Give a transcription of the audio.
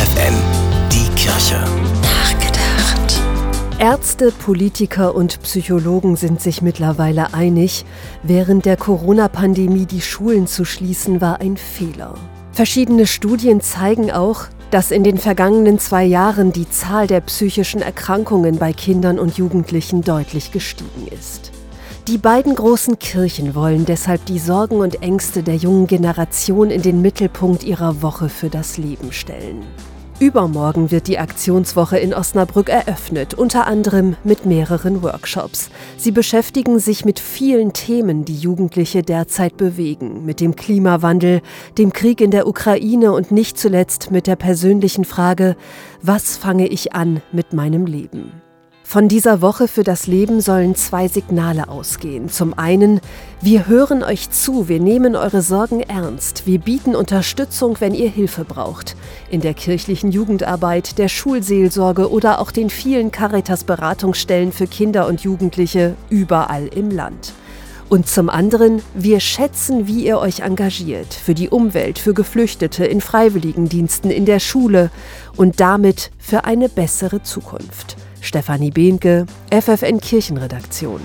FFN, die Kirche. Nachgedacht. Ärzte, Politiker und Psychologen sind sich mittlerweile einig, während der Corona-Pandemie die Schulen zu schließen war ein Fehler. Verschiedene Studien zeigen auch, dass in den vergangenen zwei Jahren die Zahl der psychischen Erkrankungen bei Kindern und Jugendlichen deutlich gestiegen ist. Die beiden großen Kirchen wollen deshalb die Sorgen und Ängste der jungen Generation in den Mittelpunkt ihrer Woche für das Leben stellen. Übermorgen wird die Aktionswoche in Osnabrück eröffnet, unter anderem mit mehreren Workshops. Sie beschäftigen sich mit vielen Themen, die Jugendliche derzeit bewegen, mit dem Klimawandel, dem Krieg in der Ukraine und nicht zuletzt mit der persönlichen Frage, was fange ich an mit meinem Leben? Von dieser Woche für das Leben sollen zwei Signale ausgehen. Zum einen, wir hören euch zu, wir nehmen eure Sorgen ernst, wir bieten Unterstützung, wenn ihr Hilfe braucht. In der kirchlichen Jugendarbeit, der Schulseelsorge oder auch den vielen Caritas-Beratungsstellen für Kinder und Jugendliche überall im Land. Und zum anderen, wir schätzen, wie ihr euch engagiert für die Umwelt, für Geflüchtete, in Freiwilligendiensten, in der Schule und damit für eine bessere Zukunft. Stefanie Behnke, FFN Kirchenredaktion.